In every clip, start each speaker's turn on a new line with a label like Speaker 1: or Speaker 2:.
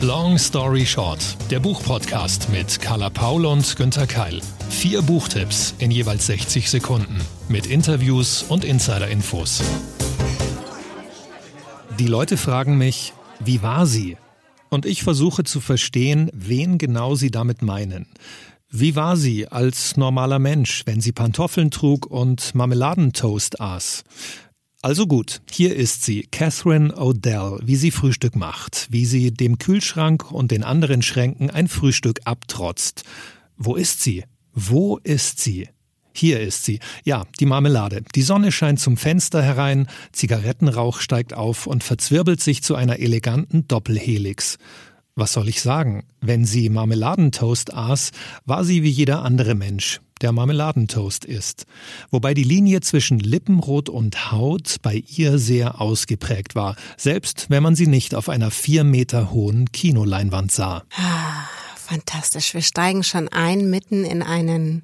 Speaker 1: Long Story Short, der Buchpodcast mit Carla Paul und Günther Keil. Vier Buchtipps in jeweils 60 Sekunden mit Interviews und Insider-Infos. Die Leute fragen mich, wie war sie? Und ich versuche zu verstehen, wen genau sie damit meinen. Wie war sie als normaler Mensch, wenn sie Pantoffeln trug und Marmeladentoast aß? Also gut, hier ist sie, Catherine Odell, wie sie Frühstück macht, wie sie dem Kühlschrank und den anderen Schränken ein Frühstück abtrotzt. Wo ist sie? Wo ist sie? Hier ist sie. Ja, die Marmelade. Die Sonne scheint zum Fenster herein, Zigarettenrauch steigt auf und verzwirbelt sich zu einer eleganten Doppelhelix. Was soll ich sagen? Wenn sie Marmeladentoast aß, war sie wie jeder andere Mensch, der Marmeladentoast ist. Wobei die Linie zwischen Lippenrot und Haut bei ihr sehr ausgeprägt war, selbst wenn man sie nicht auf einer vier Meter hohen Kinoleinwand sah.
Speaker 2: Ah, fantastisch. Wir steigen schon ein mitten in einen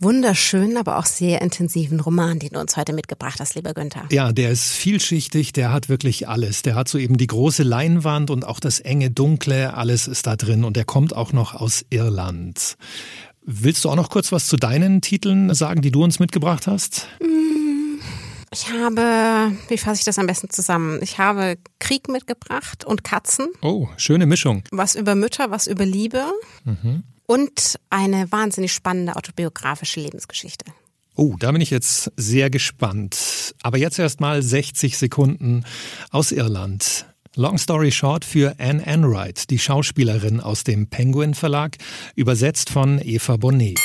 Speaker 2: wunderschönen, aber auch sehr intensiven Roman, den du uns heute mitgebracht hast, lieber Günther.
Speaker 1: Ja, der ist vielschichtig, der hat wirklich alles. Der hat so eben die große Leinwand und auch das enge Dunkle, alles ist da drin und der kommt auch noch aus Irland. Willst du auch noch kurz was zu deinen Titeln sagen, die du uns mitgebracht hast?
Speaker 2: Mm, ich habe, wie fasse ich das am besten zusammen? Ich habe Krieg mitgebracht und Katzen.
Speaker 1: Oh, schöne Mischung.
Speaker 2: Was über Mütter, was über Liebe. Mhm und eine wahnsinnig spannende autobiografische Lebensgeschichte.
Speaker 1: Oh, da bin ich jetzt sehr gespannt. Aber jetzt erst mal 60 Sekunden aus Irland. Long Story Short für Anne Enright, die Schauspielerin aus dem Penguin Verlag, übersetzt von Eva Bonnet.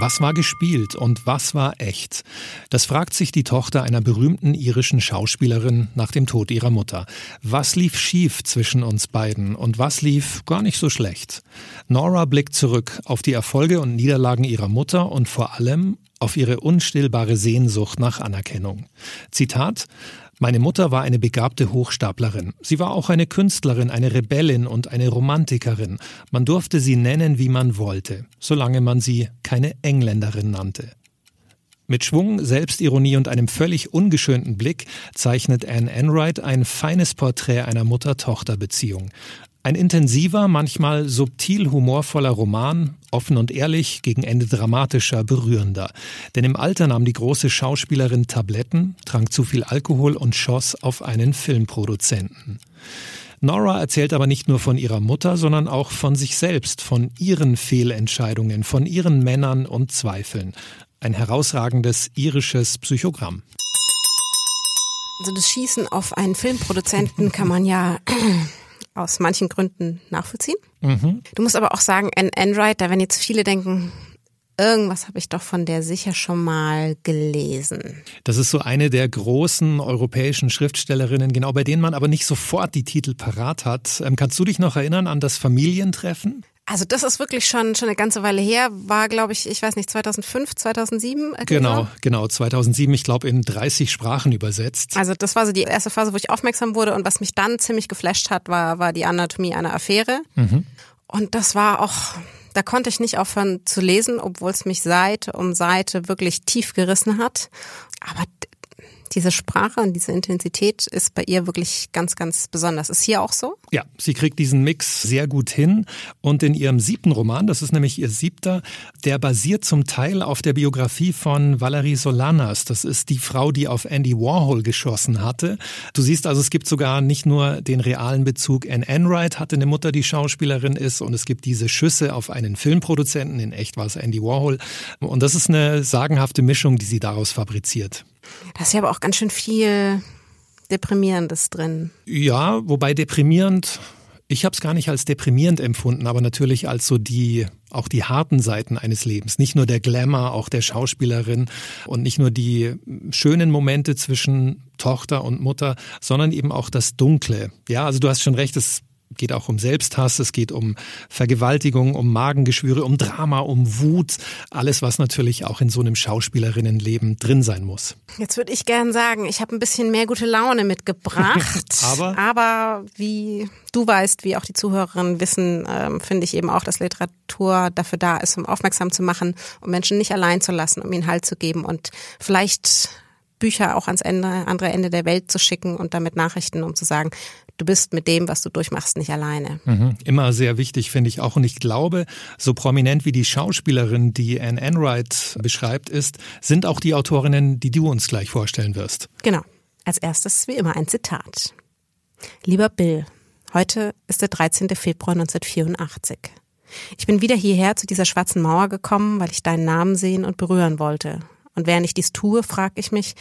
Speaker 1: Was war gespielt und was war echt? Das fragt sich die Tochter einer berühmten irischen Schauspielerin nach dem Tod ihrer Mutter. Was lief schief zwischen uns beiden und was lief gar nicht so schlecht? Nora blickt zurück auf die Erfolge und Niederlagen ihrer Mutter und vor allem auf ihre unstillbare Sehnsucht nach Anerkennung. Zitat meine Mutter war eine begabte Hochstaplerin. Sie war auch eine Künstlerin, eine Rebellin und eine Romantikerin. Man durfte sie nennen, wie man wollte, solange man sie keine Engländerin nannte. Mit Schwung, Selbstironie und einem völlig ungeschönten Blick zeichnet Anne Enright ein feines Porträt einer Mutter-Tochter-Beziehung. Ein intensiver, manchmal subtil humorvoller Roman, offen und ehrlich, gegen Ende dramatischer, berührender. Denn im Alter nahm die große Schauspielerin Tabletten, trank zu viel Alkohol und schoss auf einen Filmproduzenten. Nora erzählt aber nicht nur von ihrer Mutter, sondern auch von sich selbst, von ihren Fehlentscheidungen, von ihren Männern und Zweifeln. Ein herausragendes irisches Psychogramm.
Speaker 2: Also das Schießen auf einen Filmproduzenten kann man ja aus manchen Gründen nachvollziehen. Mhm. Du musst aber auch sagen, Anne Enright, da werden jetzt viele denken, Irgendwas habe ich doch von der sicher schon mal gelesen.
Speaker 1: Das ist so eine der großen europäischen Schriftstellerinnen, genau bei denen man aber nicht sofort die Titel parat hat. Ähm, kannst du dich noch erinnern an das Familientreffen?
Speaker 2: Also das ist wirklich schon schon eine ganze Weile her, war glaube ich, ich weiß nicht, 2005, 2007.
Speaker 1: Äh, genau, genau, 2007, ich glaube in 30 Sprachen übersetzt.
Speaker 2: Also das war so die erste Phase, wo ich aufmerksam wurde und was mich dann ziemlich geflasht hat, war war die Anatomie einer Affäre. Mhm. Und das war auch da konnte ich nicht aufhören zu lesen, obwohl es mich Seite um Seite wirklich tief gerissen hat. Aber diese Sprache und diese Intensität ist bei ihr wirklich ganz, ganz besonders. Ist hier auch so?
Speaker 1: Ja, sie kriegt diesen Mix sehr gut hin. Und in ihrem siebten Roman, das ist nämlich ihr siebter, der basiert zum Teil auf der Biografie von Valerie Solanas. Das ist die Frau, die auf Andy Warhol geschossen hatte. Du siehst also, es gibt sogar nicht nur den realen Bezug. Anne Enright hatte eine Mutter, die Schauspielerin ist. Und es gibt diese Schüsse auf einen Filmproduzenten. In echt war es Andy Warhol. Und das ist eine sagenhafte Mischung, die sie daraus fabriziert.
Speaker 2: Da ist ja aber auch ganz schön viel Deprimierendes drin.
Speaker 1: Ja, wobei deprimierend, ich habe es gar nicht als deprimierend empfunden, aber natürlich als so die, auch die harten Seiten eines Lebens. Nicht nur der Glamour, auch der Schauspielerin und nicht nur die schönen Momente zwischen Tochter und Mutter, sondern eben auch das Dunkle. Ja, also du hast schon recht, es geht auch um Selbsthass, es geht um Vergewaltigung, um Magengeschwüre, um Drama, um Wut, alles, was natürlich auch in so einem Schauspielerinnenleben drin sein muss.
Speaker 2: Jetzt würde ich gern sagen, ich habe ein bisschen mehr gute Laune mitgebracht.
Speaker 1: aber?
Speaker 2: aber wie du weißt, wie auch die Zuhörerinnen wissen, ähm, finde ich eben auch, dass Literatur dafür da ist, um aufmerksam zu machen, um Menschen nicht allein zu lassen, um ihnen Halt zu geben und vielleicht Bücher auch ans Ende, andere Ende der Welt zu schicken und damit Nachrichten, um zu sagen, du bist mit dem, was du durchmachst, nicht alleine.
Speaker 1: Mhm. Immer sehr wichtig, finde ich auch. Und ich glaube, so prominent wie die Schauspielerin, die Anne Enright beschreibt, ist, sind auch die Autorinnen, die du uns gleich vorstellen wirst.
Speaker 2: Genau. Als erstes wie immer ein Zitat. Lieber Bill, heute ist der 13. Februar 1984. Ich bin wieder hierher zu dieser schwarzen Mauer gekommen, weil ich deinen Namen sehen und berühren wollte. Und während ich dies tue, frage ich mich,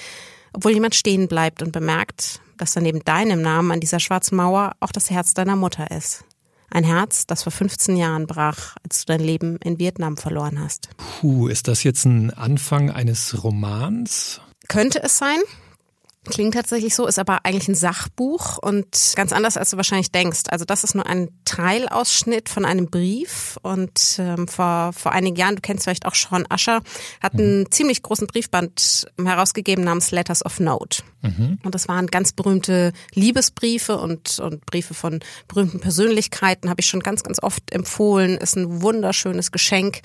Speaker 2: obwohl jemand stehen bleibt und bemerkt, dass da neben deinem Namen an dieser schwarzen Mauer auch das Herz deiner Mutter ist. Ein Herz, das vor 15 Jahren brach, als du dein Leben in Vietnam verloren hast.
Speaker 1: Puh, ist das jetzt ein Anfang eines Romans?
Speaker 2: Könnte es sein. Klingt tatsächlich so, ist aber eigentlich ein Sachbuch und ganz anders, als du wahrscheinlich denkst. Also das ist nur ein Teilausschnitt von einem Brief und ähm, vor, vor einigen Jahren, du kennst vielleicht auch Sean Ascher, hat einen mhm. ziemlich großen Briefband herausgegeben namens Letters of Note. Mhm. Und das waren ganz berühmte Liebesbriefe und, und Briefe von berühmten Persönlichkeiten, habe ich schon ganz, ganz oft empfohlen. Ist ein wunderschönes Geschenk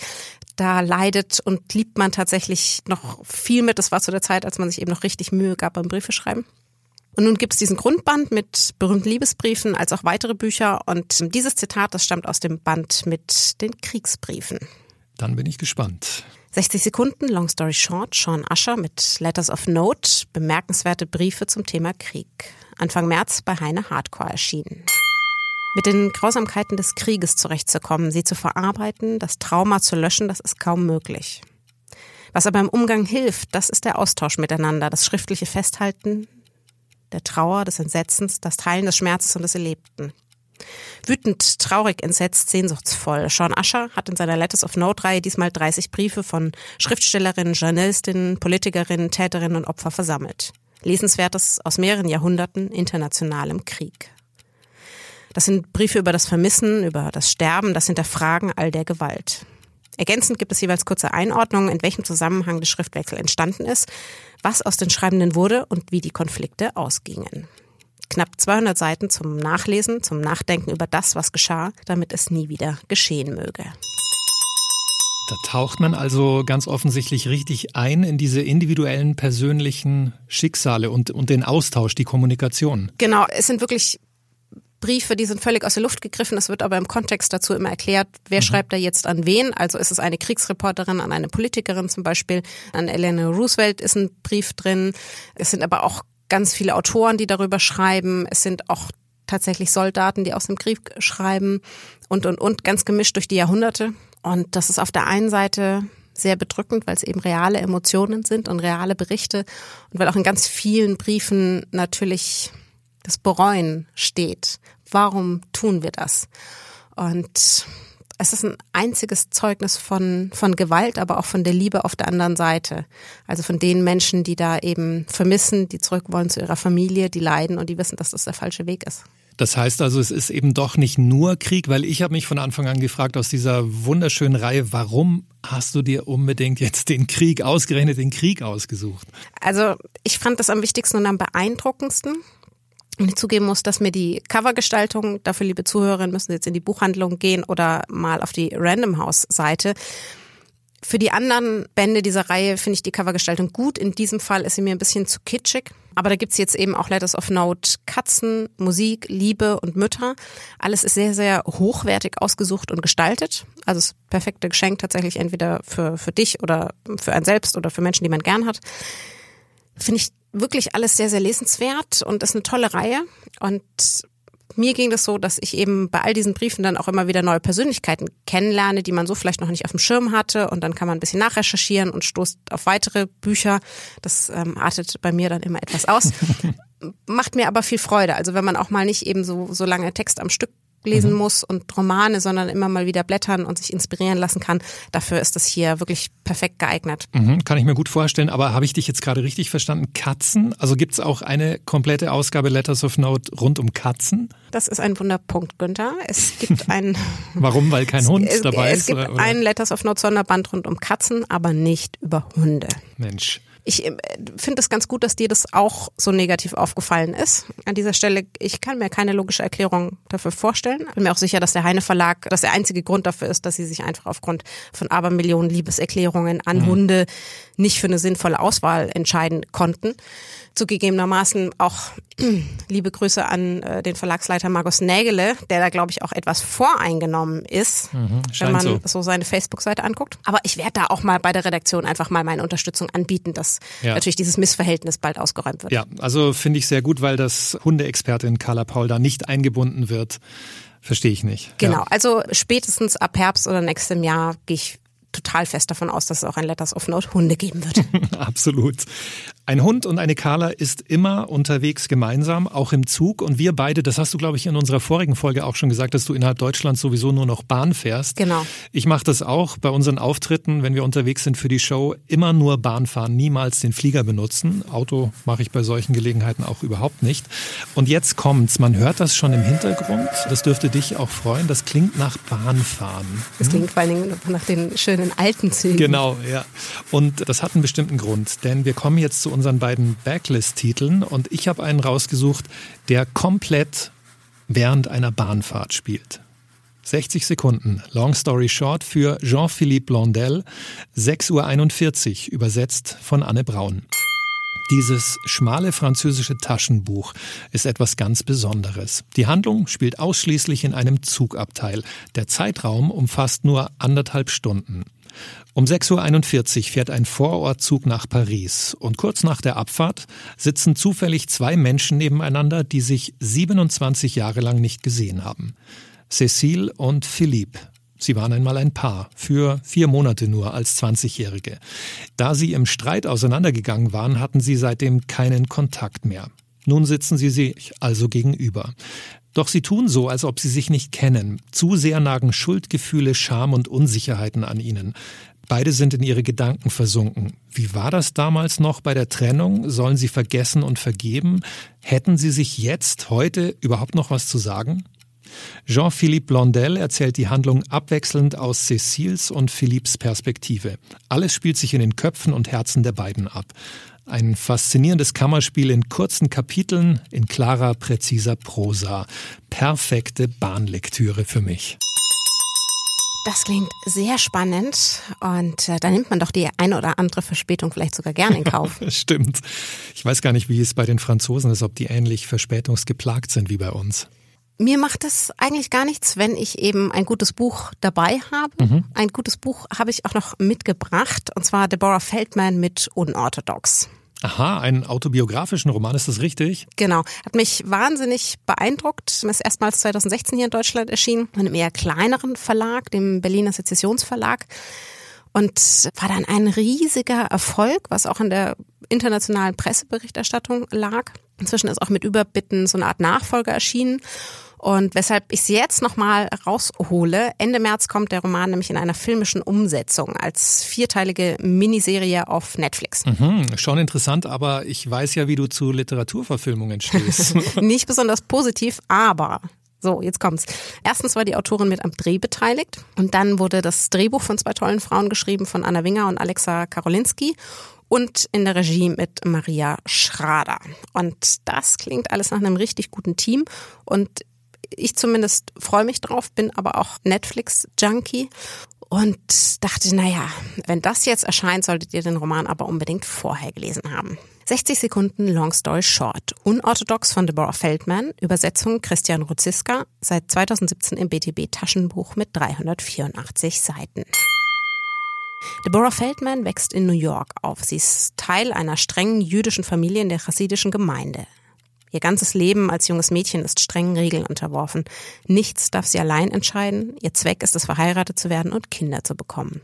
Speaker 2: da leidet und liebt man tatsächlich noch viel mit. Das war zu der Zeit, als man sich eben noch richtig Mühe gab beim Briefeschreiben. Und nun gibt es diesen Grundband mit berühmten Liebesbriefen als auch weitere Bücher. Und dieses Zitat, das stammt aus dem Band mit den Kriegsbriefen.
Speaker 1: Dann bin ich gespannt.
Speaker 2: 60 Sekunden, Long Story Short, Sean Asher mit Letters of Note, bemerkenswerte Briefe zum Thema Krieg. Anfang März bei Heine Hardcore erschienen mit den Grausamkeiten des Krieges zurechtzukommen, sie zu verarbeiten, das Trauma zu löschen, das ist kaum möglich. Was aber im Umgang hilft, das ist der Austausch miteinander, das schriftliche Festhalten der Trauer, des Entsetzens, das Teilen des Schmerzes und des Erlebten. Wütend, traurig, entsetzt, sehnsuchtsvoll. Sean Ascher hat in seiner Letters of Note-Reihe diesmal 30 Briefe von Schriftstellerinnen, Journalistinnen, Politikerinnen, Täterinnen und Opfer versammelt. Lesenswertes aus mehreren Jahrhunderten internationalem Krieg. Das sind Briefe über das Vermissen, über das Sterben, das Hinterfragen all der Gewalt. Ergänzend gibt es jeweils kurze Einordnungen, in welchem Zusammenhang der Schriftwechsel entstanden ist, was aus den Schreibenden wurde und wie die Konflikte ausgingen. Knapp 200 Seiten zum Nachlesen, zum Nachdenken über das, was geschah, damit es nie wieder geschehen möge.
Speaker 1: Da taucht man also ganz offensichtlich richtig ein in diese individuellen persönlichen Schicksale und, und den Austausch, die Kommunikation.
Speaker 2: Genau, es sind wirklich Briefe, die sind völlig aus der Luft gegriffen. Es wird aber im Kontext dazu immer erklärt, wer mhm. schreibt da jetzt an wen. Also ist es eine Kriegsreporterin an eine Politikerin zum Beispiel. An Eleanor Roosevelt ist ein Brief drin. Es sind aber auch ganz viele Autoren, die darüber schreiben. Es sind auch tatsächlich Soldaten, die aus dem Krieg schreiben und, und, und, ganz gemischt durch die Jahrhunderte. Und das ist auf der einen Seite sehr bedrückend, weil es eben reale Emotionen sind und reale Berichte und weil auch in ganz vielen Briefen natürlich das Bereuen steht. Warum tun wir das? Und es ist ein einziges Zeugnis von, von Gewalt, aber auch von der Liebe auf der anderen Seite. Also von den Menschen, die da eben vermissen, die zurück wollen zu ihrer Familie, die leiden und die wissen, dass das der falsche Weg ist.
Speaker 1: Das heißt also, es ist eben doch nicht nur Krieg, weil ich habe mich von Anfang an gefragt aus dieser wunderschönen Reihe, warum hast du dir unbedingt jetzt den Krieg ausgerechnet, den Krieg ausgesucht?
Speaker 2: Also ich fand das am wichtigsten und am beeindruckendsten. Und ich zugeben muss, dass mir die Covergestaltung, dafür liebe Zuhörerinnen müssen jetzt in die Buchhandlung gehen oder mal auf die Random House Seite. Für die anderen Bände dieser Reihe finde ich die Covergestaltung gut. In diesem Fall ist sie mir ein bisschen zu kitschig. Aber da gibt's jetzt eben auch Letters of Note, Katzen, Musik, Liebe und Mütter. Alles ist sehr, sehr hochwertig ausgesucht und gestaltet. Also das perfekte Geschenk tatsächlich entweder für, für dich oder für einen selbst oder für Menschen, die man gern hat. Finde ich wirklich alles sehr, sehr lesenswert und ist eine tolle Reihe. Und mir ging das so, dass ich eben bei all diesen Briefen dann auch immer wieder neue Persönlichkeiten kennenlerne, die man so vielleicht noch nicht auf dem Schirm hatte. Und dann kann man ein bisschen nachrecherchieren und stoßt auf weitere Bücher. Das ähm, artet bei mir dann immer etwas aus. Macht mir aber viel Freude. Also wenn man auch mal nicht eben so, so lange Text am Stück lesen mhm. muss und Romane, sondern immer mal wieder blättern und sich inspirieren lassen kann. Dafür ist das hier wirklich perfekt geeignet.
Speaker 1: Mhm, kann ich mir gut vorstellen, aber habe ich dich jetzt gerade richtig verstanden? Katzen? Also gibt es auch eine komplette Ausgabe Letters of Note rund um Katzen?
Speaker 2: Das ist ein Wunderpunkt, Günther. Es gibt ein...
Speaker 1: Warum? Weil kein Hund
Speaker 2: es,
Speaker 1: dabei
Speaker 2: es
Speaker 1: ist?
Speaker 2: Es gibt oder? ein Letters of Note Sonderband rund um Katzen, aber nicht über Hunde.
Speaker 1: Mensch.
Speaker 2: Ich äh, finde es ganz gut, dass dir das auch so negativ aufgefallen ist. An dieser Stelle, ich kann mir keine logische Erklärung dafür vorstellen. Bin mir auch sicher, dass der Heine Verlag das der einzige Grund dafür ist, dass sie sich einfach aufgrund von Abermillionen Liebeserklärungen an mhm. Hunde nicht für eine sinnvolle Auswahl entscheiden konnten. Zugegebenermaßen auch liebe Grüße an äh, den Verlagsleiter Markus Nägele, der da, glaube ich, auch etwas voreingenommen ist, mhm, wenn man so, so seine Facebook-Seite anguckt. Aber ich werde da auch mal bei der Redaktion einfach mal meine Unterstützung anbieten, dass ja. natürlich dieses Missverhältnis bald ausgeräumt wird.
Speaker 1: Ja, also finde ich sehr gut, weil das Hundeexpertin Carla Paul da nicht eingebunden wird. Verstehe ich nicht.
Speaker 2: Genau, ja. also spätestens ab Herbst oder nächstem Jahr gehe ich total fest davon aus, dass es auch ein Letters of Note Hunde geben wird.
Speaker 1: Absolut. Ein Hund und eine Carla ist immer unterwegs gemeinsam, auch im Zug. Und wir beide, das hast du, glaube ich, in unserer vorigen Folge auch schon gesagt, dass du innerhalb Deutschlands sowieso nur noch Bahn fährst.
Speaker 2: Genau.
Speaker 1: Ich mache das auch bei unseren Auftritten, wenn wir unterwegs sind für die Show, immer nur Bahn fahren, niemals den Flieger benutzen. Auto mache ich bei solchen Gelegenheiten auch überhaupt nicht. Und jetzt kommt's. Man hört das schon im Hintergrund. Das dürfte dich auch freuen. Das klingt nach Bahnfahren.
Speaker 2: Das klingt vor allen Dingen nach den schönen alten Zügen.
Speaker 1: Genau, ja. Und das hat einen bestimmten Grund, denn wir kommen jetzt zu unseren beiden Backlist-Titeln und ich habe einen rausgesucht, der komplett während einer Bahnfahrt spielt. 60 Sekunden, Long Story Short für Jean-Philippe Blondel, 6.41 Uhr, übersetzt von Anne Braun. Dieses schmale französische Taschenbuch ist etwas ganz Besonderes. Die Handlung spielt ausschließlich in einem Zugabteil. Der Zeitraum umfasst nur anderthalb Stunden. Um 6.41 Uhr fährt ein Vorortzug nach Paris und kurz nach der Abfahrt sitzen zufällig zwei Menschen nebeneinander, die sich 27 Jahre lang nicht gesehen haben. Cécile und Philippe. Sie waren einmal ein Paar, für vier Monate nur als 20-Jährige. Da sie im Streit auseinandergegangen waren, hatten sie seitdem keinen Kontakt mehr. Nun sitzen sie sich also gegenüber. Doch sie tun so, als ob sie sich nicht kennen. Zu sehr nagen Schuldgefühle, Scham und Unsicherheiten an ihnen. Beide sind in ihre Gedanken versunken. Wie war das damals noch bei der Trennung? Sollen sie vergessen und vergeben? Hätten sie sich jetzt, heute überhaupt noch was zu sagen? Jean-Philippe Blondel erzählt die Handlung abwechselnd aus Cécils und Philippes Perspektive. Alles spielt sich in den Köpfen und Herzen der beiden ab. Ein faszinierendes Kammerspiel in kurzen Kapiteln, in klarer, präziser Prosa. Perfekte Bahnlektüre für mich.
Speaker 2: Das klingt sehr spannend und äh, da nimmt man doch die eine oder andere Verspätung vielleicht sogar gern in Kauf.
Speaker 1: Stimmt. Ich weiß gar nicht, wie es bei den Franzosen ist, ob die ähnlich verspätungsgeplagt sind wie bei uns.
Speaker 2: Mir macht es eigentlich gar nichts, wenn ich eben ein gutes Buch dabei habe. Mhm. Ein gutes Buch habe ich auch noch mitgebracht, und zwar Deborah Feldman mit Unorthodox.
Speaker 1: Aha, einen autobiografischen Roman, ist das richtig?
Speaker 2: Genau. Hat mich wahnsinnig beeindruckt. Ist erstmals 2016 hier in Deutschland erschienen, in einem eher kleineren Verlag, dem Berliner Sezessionsverlag. Und war dann ein riesiger Erfolg, was auch in der internationalen Presseberichterstattung lag. Inzwischen ist auch mit Überbitten so eine Art Nachfolger erschienen. Und weshalb ich es jetzt nochmal raushole, Ende März kommt der Roman nämlich in einer filmischen Umsetzung als vierteilige Miniserie auf Netflix.
Speaker 1: Mhm, schon interessant, aber ich weiß ja, wie du zu Literaturverfilmungen stehst.
Speaker 2: Nicht besonders positiv, aber so, jetzt kommt's. Erstens war die Autorin mit am Dreh beteiligt und dann wurde das Drehbuch von zwei tollen Frauen geschrieben, von Anna Winger und Alexa Karolinski und in der Regie mit Maria Schrader. Und das klingt alles nach einem richtig guten Team und ich zumindest freue mich drauf, bin aber auch Netflix-Junkie und dachte, naja, wenn das jetzt erscheint, solltet ihr den Roman aber unbedingt vorher gelesen haben. 60 Sekunden Long Story Short. Unorthodox von Deborah Feldman. Übersetzung Christian Ruziska. Seit 2017 im BTB Taschenbuch mit 384 Seiten. Deborah Feldman wächst in New York auf. Sie ist Teil einer strengen jüdischen Familie in der chassidischen Gemeinde. Ihr ganzes Leben als junges Mädchen ist strengen Regeln unterworfen. Nichts darf sie allein entscheiden. Ihr Zweck ist es, verheiratet zu werden und Kinder zu bekommen.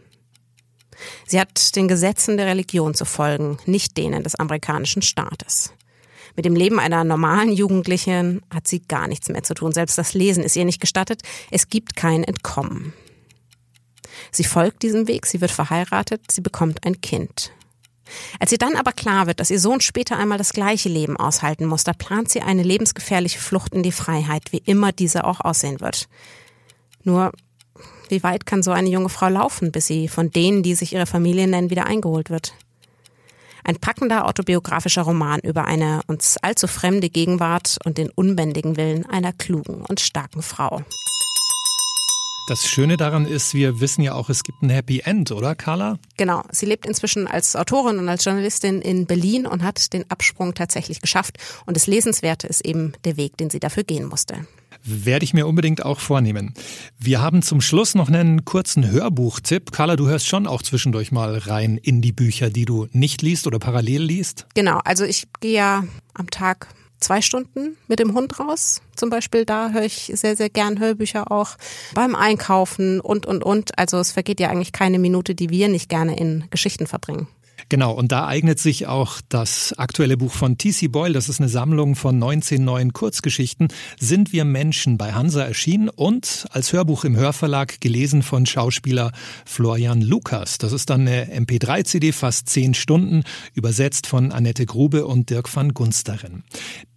Speaker 2: Sie hat den Gesetzen der Religion zu folgen, nicht denen des amerikanischen Staates. Mit dem Leben einer normalen Jugendlichen hat sie gar nichts mehr zu tun. Selbst das Lesen ist ihr nicht gestattet. Es gibt kein Entkommen. Sie folgt diesem Weg, sie wird verheiratet, sie bekommt ein Kind. Als ihr dann aber klar wird, dass ihr Sohn später einmal das gleiche Leben aushalten muss, da plant sie eine lebensgefährliche Flucht in die Freiheit, wie immer diese auch aussehen wird. Nur, wie weit kann so eine junge Frau laufen, bis sie von denen, die sich ihre Familie nennen, wieder eingeholt wird? Ein packender autobiografischer Roman über eine uns allzu fremde Gegenwart und den unbändigen Willen einer klugen und starken Frau.
Speaker 1: Das Schöne daran ist, wir wissen ja auch, es gibt ein Happy End, oder Carla?
Speaker 2: Genau. Sie lebt inzwischen als Autorin und als Journalistin in Berlin und hat den Absprung tatsächlich geschafft. Und das Lesenswerte ist eben der Weg, den sie dafür gehen musste.
Speaker 1: Werde ich mir unbedingt auch vornehmen. Wir haben zum Schluss noch einen kurzen Hörbuchtipp. Carla, du hörst schon auch zwischendurch mal rein in die Bücher, die du nicht liest oder parallel liest?
Speaker 2: Genau. Also ich gehe ja am Tag zwei Stunden mit dem Hund raus. Zum Beispiel da höre ich sehr, sehr gern Hörbücher auch beim Einkaufen und, und, und. Also es vergeht ja eigentlich keine Minute, die wir nicht gerne in Geschichten verbringen.
Speaker 1: Genau, und da eignet sich auch das aktuelle Buch von T.C. Boyle, das ist eine Sammlung von 19 neuen Kurzgeschichten, Sind wir Menschen bei Hansa erschienen und als Hörbuch im Hörverlag gelesen von Schauspieler Florian Lukas. Das ist dann eine MP3-CD, fast zehn Stunden, übersetzt von Annette Grube und Dirk van Gunsteren.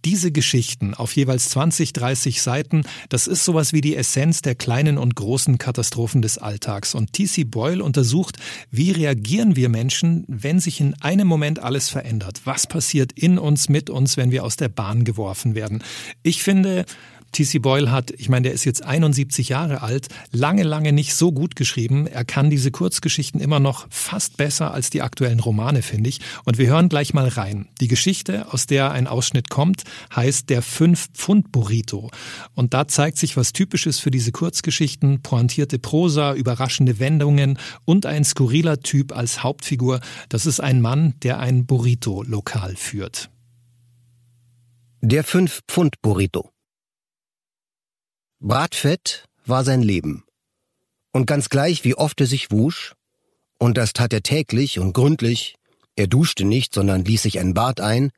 Speaker 1: Diese Geschichten auf jeweils 20, 30 Seiten, das ist sowas wie die Essenz der kleinen und großen Katastrophen des Alltags. Und T.C. Boyle untersucht, wie reagieren wir Menschen, wenn sich in einem Moment alles verändert. Was passiert in uns, mit uns, wenn wir aus der Bahn geworfen werden? Ich finde, T.C. Boyle hat, ich meine, der ist jetzt 71 Jahre alt, lange, lange nicht so gut geschrieben. Er kann diese Kurzgeschichten immer noch fast besser als die aktuellen Romane, finde ich. Und wir hören gleich mal rein. Die Geschichte, aus der ein Ausschnitt kommt, heißt der Fünf-Pfund-Burrito. Und da zeigt sich was Typisches für diese Kurzgeschichten, pointierte Prosa, überraschende Wendungen und ein skurriler Typ als Hauptfigur. Das ist ein Mann, der ein Burrito-Lokal führt.
Speaker 3: Der Fünf-Pfund-Burrito Bratfett war sein Leben. Und ganz gleich, wie oft er sich wusch, und das tat er täglich und gründlich, er duschte nicht, sondern ließ sich ein Bad ein,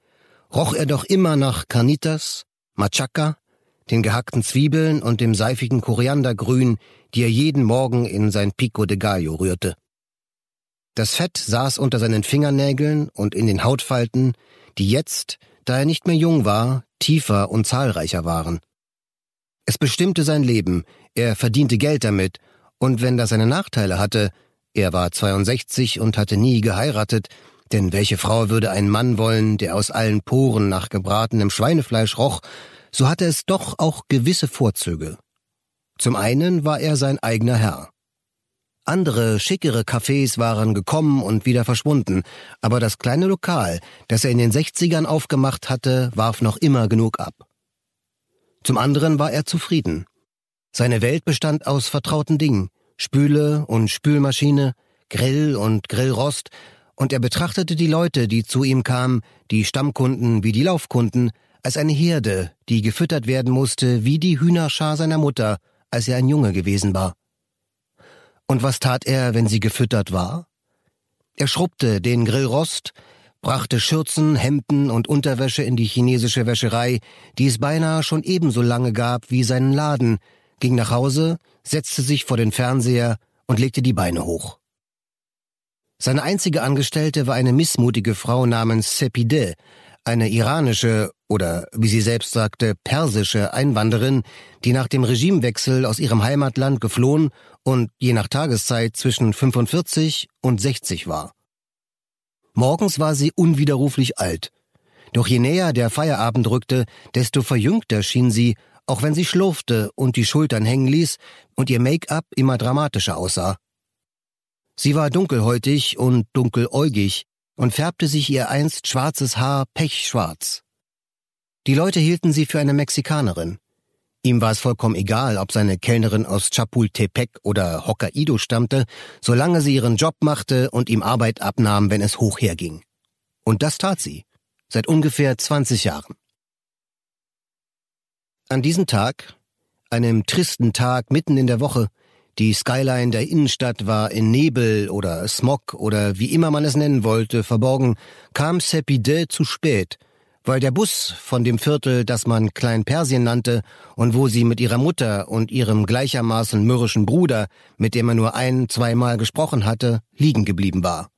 Speaker 3: roch er doch immer nach Carnitas, Machaca, den gehackten Zwiebeln und dem seifigen Koriandergrün, die er jeden Morgen in sein Pico de Gallo rührte. Das Fett saß unter seinen Fingernägeln und in den Hautfalten, die jetzt, da er nicht mehr jung war, tiefer und zahlreicher waren. Es bestimmte sein Leben, er verdiente Geld damit, und wenn das seine Nachteile hatte, er war 62 und hatte nie geheiratet, denn welche Frau würde einen Mann wollen, der aus allen Poren nach gebratenem Schweinefleisch roch, so hatte es doch auch gewisse Vorzüge. Zum einen war er sein eigener Herr. Andere, schickere Cafés waren gekommen und wieder verschwunden, aber das kleine Lokal, das er in den Sechzigern aufgemacht hatte, warf noch immer genug ab. Zum anderen war er zufrieden. Seine Welt bestand aus vertrauten Dingen, Spüle und Spülmaschine, Grill und Grillrost, und er betrachtete die Leute, die zu ihm kamen, die Stammkunden wie die Laufkunden, als eine Herde, die gefüttert werden musste wie die Hühnerschar seiner Mutter, als er ein Junge gewesen war. Und was tat er, wenn sie gefüttert war? Er schrubbte den Grillrost, brachte Schürzen, Hemden und Unterwäsche in die chinesische Wäscherei, die es beinahe schon ebenso lange gab wie seinen Laden, ging nach Hause, setzte sich vor den Fernseher und legte die Beine hoch. Seine einzige Angestellte war eine missmutige Frau namens Sepide, eine iranische oder, wie sie selbst sagte, persische Einwanderin, die nach dem Regimewechsel aus ihrem Heimatland geflohen und je nach Tageszeit zwischen 45 und 60 war. Morgens war sie unwiderruflich alt. Doch je näher der Feierabend rückte, desto verjüngter schien sie, auch wenn sie schlurfte und die Schultern hängen ließ und ihr Make-up immer dramatischer aussah. Sie war dunkelhäutig und dunkeläugig und färbte sich ihr einst schwarzes Haar pechschwarz. Die Leute hielten sie für eine Mexikanerin. Ihm war es vollkommen egal, ob seine Kellnerin aus Chapultepec oder Hokkaido stammte, solange sie ihren Job machte und ihm Arbeit abnahm, wenn es hoch herging. Und das tat sie. Seit ungefähr 20 Jahren. An diesem Tag, einem tristen Tag mitten in der Woche, die Skyline der Innenstadt war in Nebel oder Smog oder wie immer man es nennen wollte, verborgen, kam Sepide zu spät – weil der Bus von dem Viertel, das man Klein-Persien nannte und wo sie mit ihrer Mutter und ihrem gleichermaßen mürrischen Bruder, mit dem er nur ein, zweimal gesprochen hatte, liegen geblieben war.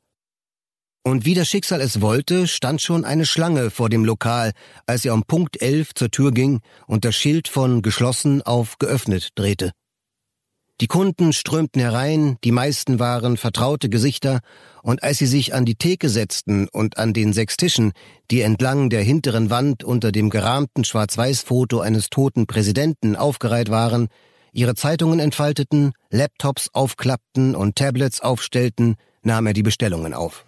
Speaker 3: Und wie das Schicksal es wollte, stand schon eine Schlange vor dem Lokal, als er um Punkt elf zur Tür ging und das Schild von geschlossen auf geöffnet drehte. Die Kunden strömten herein, die meisten waren vertraute Gesichter, und als sie sich an die Theke setzten und an den sechs Tischen, die entlang der hinteren Wand unter dem gerahmten Schwarz-Weiß-Foto eines toten Präsidenten aufgereiht waren, ihre Zeitungen entfalteten, Laptops aufklappten und Tablets aufstellten, nahm er die Bestellungen auf.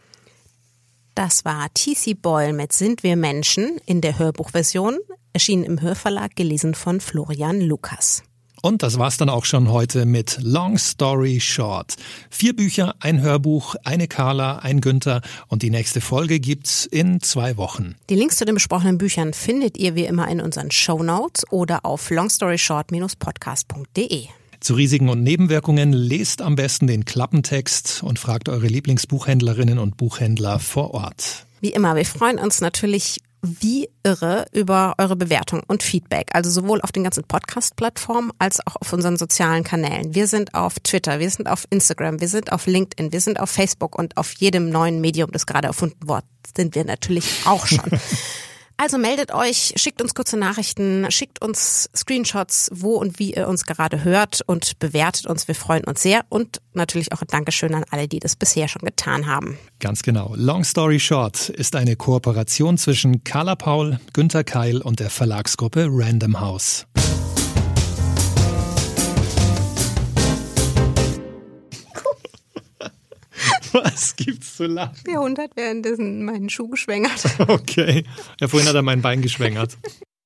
Speaker 2: Das war T.C. Boyle mit Sind wir Menschen in der Hörbuchversion, erschienen im Hörverlag, gelesen von Florian Lukas.
Speaker 1: Und das war's dann auch schon heute mit Long Story Short. Vier Bücher, ein Hörbuch, eine Carla, ein Günther und die nächste Folge gibt's in zwei Wochen.
Speaker 2: Die Links zu den besprochenen Büchern findet ihr wie immer in unseren Show Notes oder auf longstoryshort-podcast.de.
Speaker 1: Zu Risiken und Nebenwirkungen lest am besten den Klappentext und fragt eure Lieblingsbuchhändlerinnen und Buchhändler vor Ort.
Speaker 2: Wie immer, wir freuen uns natürlich wie irre über eure Bewertung und Feedback. Also sowohl auf den ganzen Podcast-Plattformen als auch auf unseren sozialen Kanälen. Wir sind auf Twitter, wir sind auf Instagram, wir sind auf LinkedIn, wir sind auf Facebook und auf jedem neuen Medium, das gerade erfunden wird, sind wir natürlich auch schon. Also meldet euch, schickt uns kurze Nachrichten, schickt uns Screenshots, wo und wie ihr uns gerade hört und bewertet uns. Wir freuen uns sehr und natürlich auch ein Dankeschön an alle, die das bisher schon getan haben.
Speaker 1: Ganz genau. Long Story Short ist eine Kooperation zwischen Carla Paul, Günter Keil und der Verlagsgruppe Random House. Was gibt's zu lachen?
Speaker 2: Der Hund hat währenddessen meinen Schuh geschwängert.
Speaker 1: Okay. Ja, vorhin hat er mein Bein geschwängert.